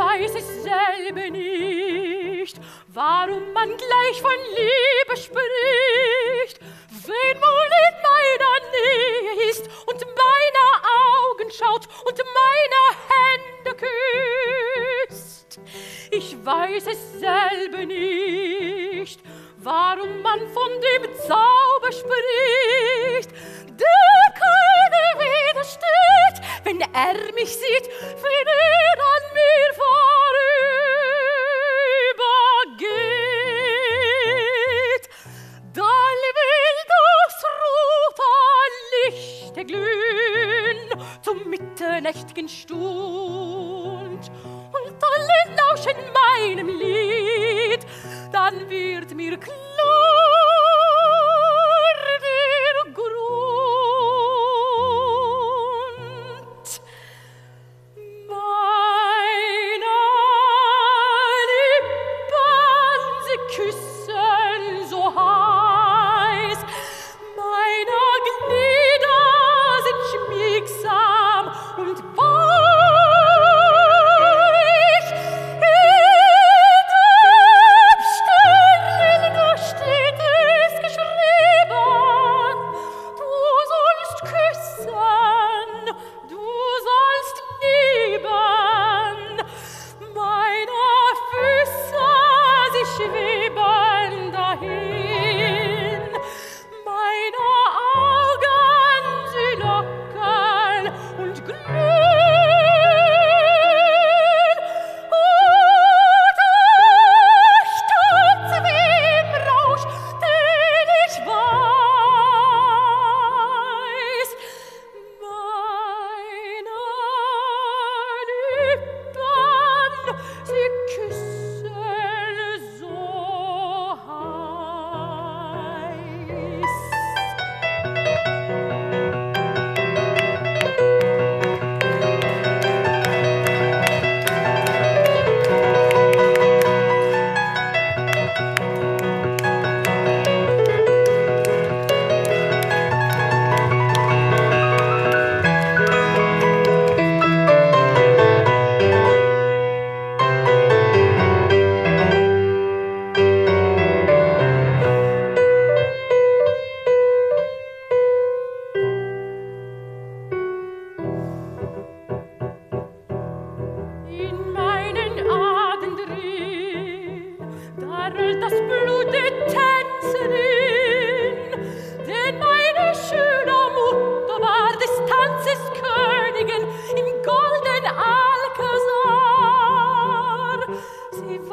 Weiß es selber nicht, warum man gleich von Liebe spricht, wenn man in meiner Nähe ist und meine Augen schaut und meine Hände küsst. Ich weiß es selber nicht, warum man von dem Zauber spricht, der keiner widersteht, wenn er mich sieht, wenn er mitternächtigen Stund. Und alle lauschen meinem Lied, dann wird mir klar,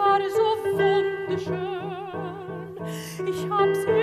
war so wunderschön, ich hab sie